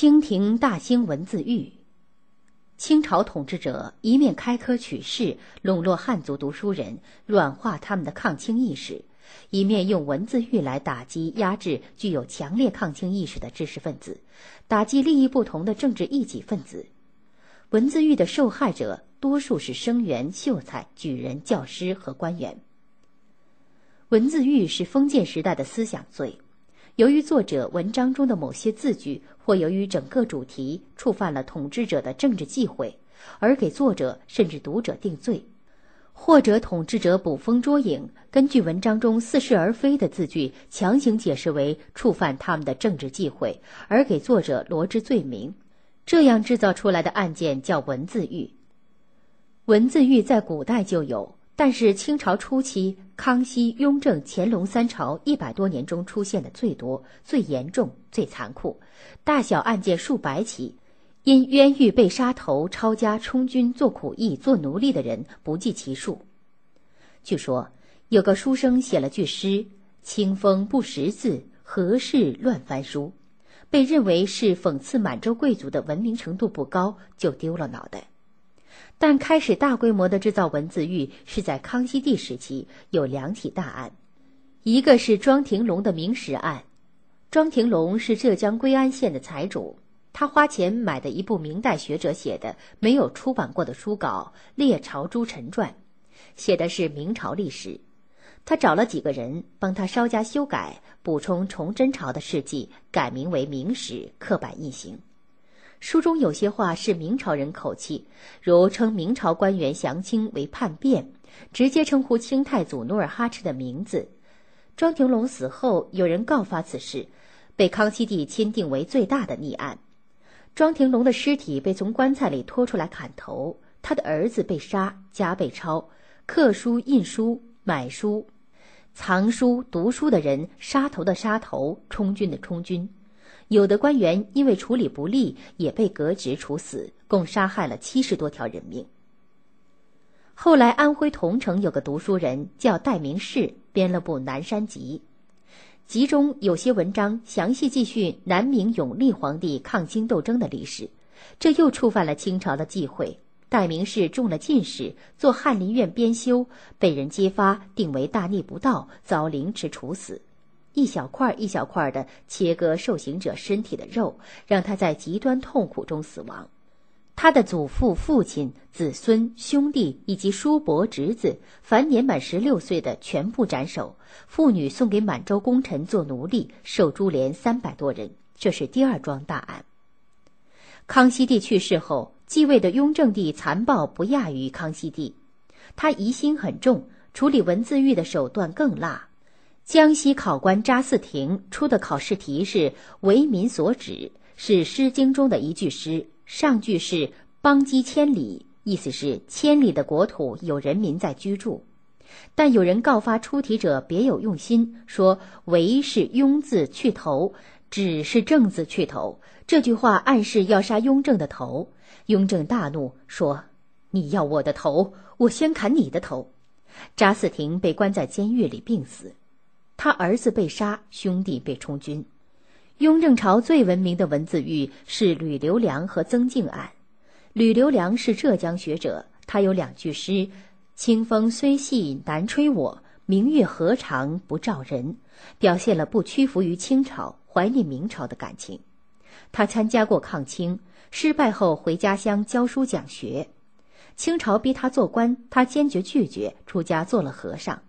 清廷大兴文字狱。清朝统治者一面开科取士，笼络汉族读书人，软化他们的抗清意识；一面用文字狱来打击压制具有强烈抗清意识的知识分子，打击利益不同的政治异己分子。文字狱的受害者多数是生员、秀才、举人、教师和官员。文字狱是封建时代的思想罪。由于作者文章中的某些字句，或由于整个主题触犯了统治者的政治忌讳，而给作者甚至读者定罪；或者统治者捕风捉影，根据文章中似是而非的字句，强行解释为触犯他们的政治忌讳，而给作者罗织罪名，这样制造出来的案件叫文字狱。文字狱在古代就有。但是清朝初期，康熙、雍正、乾隆三朝一百多年中出现的最多、最严重、最残酷，大小案件数百起，因冤狱被杀头、抄家、充军、做苦役、做奴隶的人不计其数。据说有个书生写了句诗：“清风不识字，何事乱翻书”，被认为是讽刺满洲贵族的文明程度不高，就丢了脑袋。但开始大规模的制造文字狱是在康熙帝时期，有两起大案，一个是庄廷龙的明史案。庄廷龙是浙江归安县的财主，他花钱买的一部明代学者写的没有出版过的书稿《列朝诸臣传》，写的是明朝历史。他找了几个人帮他稍加修改，补充崇祯朝的事迹，改名为《明史》，刻板印行。书中有些话是明朝人口气，如称明朝官员降清为叛变，直接称呼清太祖努尔哈赤的名字。庄廷龙死后，有人告发此事，被康熙帝钦定为最大的逆案。庄廷龙的尸体被从棺材里拖出来砍头，他的儿子被杀，家被抄，刻书、印书、买书、藏书、读书的人杀头的杀头，充军的充军。有的官员因为处理不力，也被革职处死，共杀害了七十多条人命。后来，安徽桐城有个读书人叫戴明士，编了部《南山集》，集中有些文章详细记叙南明永历皇帝抗清斗争的历史，这又触犯了清朝的忌讳。戴明士中了进士，做翰林院编修，被人揭发，定为大逆不道，遭凌迟处死。一小块一小块的切割受刑者身体的肉，让他在极端痛苦中死亡。他的祖父、父亲、子孙、兄弟以及叔伯、侄子，凡年满十六岁的全部斩首。妇女送给满洲功臣做奴隶，受株连三百多人。这是第二桩大案。康熙帝去世后，继位的雍正帝残暴不亚于康熙帝，他疑心很重，处理文字狱的手段更辣。江西考官查嗣庭出的考试题是“为民所指”，是《诗经》中的一句诗。上句是“邦畿千里”，意思是千里的国土有人民在居住。但有人告发出题者别有用心，说“为”是雍字去头，“指”是正字去头。这句话暗示要杀雍正的头。雍正大怒，说：“你要我的头，我先砍你的头。”查嗣庭被关在监狱里病死。他儿子被杀，兄弟被充军。雍正朝最闻名的文字狱是吕留良和曾静案。吕留良是浙江学者，他有两句诗：“清风虽细难吹我，明月何尝不照人”，表现了不屈服于清朝、怀念明朝的感情。他参加过抗清，失败后回家乡教书讲学。清朝逼他做官，他坚决拒绝，出家做了和尚。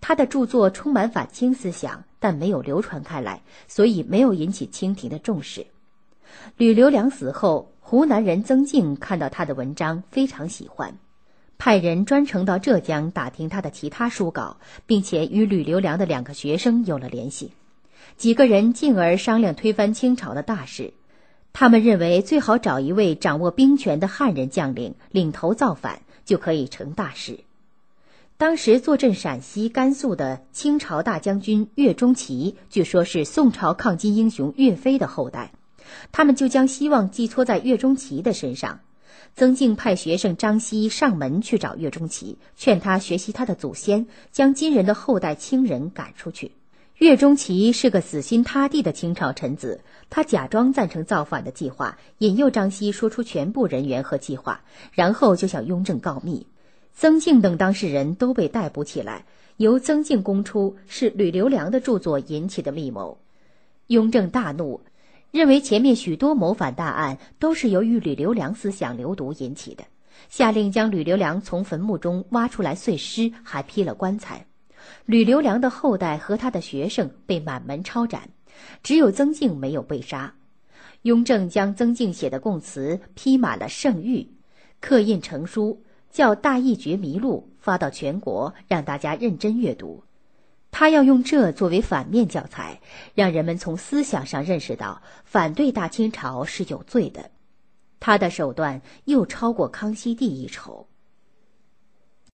他的著作充满反清思想，但没有流传开来，所以没有引起清廷的重视。吕留良死后，湖南人曾静看到他的文章，非常喜欢，派人专程到浙江打听他的其他书稿，并且与吕留良的两个学生有了联系。几个人进而商量推翻清朝的大事。他们认为最好找一位掌握兵权的汉人将领领头造反，就可以成大事。当时坐镇陕西、甘肃的清朝大将军岳钟琪，据说是宋朝抗金英雄岳飞的后代，他们就将希望寄托在岳钟琪的身上。曾静派学生张熙上门去找岳钟琪，劝他学习他的祖先，将金人的后代清人赶出去。岳钟琪是个死心塌地的清朝臣子，他假装赞成造反的计划，引诱张熙说出全部人员和计划，然后就向雍正告密。曾静等当事人都被逮捕起来，由曾静供出是吕留良的著作引起的密谋。雍正大怒，认为前面许多谋反大案都是由于吕留良思想流毒引起的，下令将吕留良从坟墓中挖出来碎尸，还劈了棺材。吕留良的后代和他的学生被满门抄斩，只有曾静没有被杀。雍正将曾静写的供词批满了圣谕，刻印成书，叫《大义觉迷录》发到全国，让大家认真阅读。他要用这作为反面教材，让人们从思想上认识到反对大清朝是有罪的。他的手段又超过康熙帝一筹。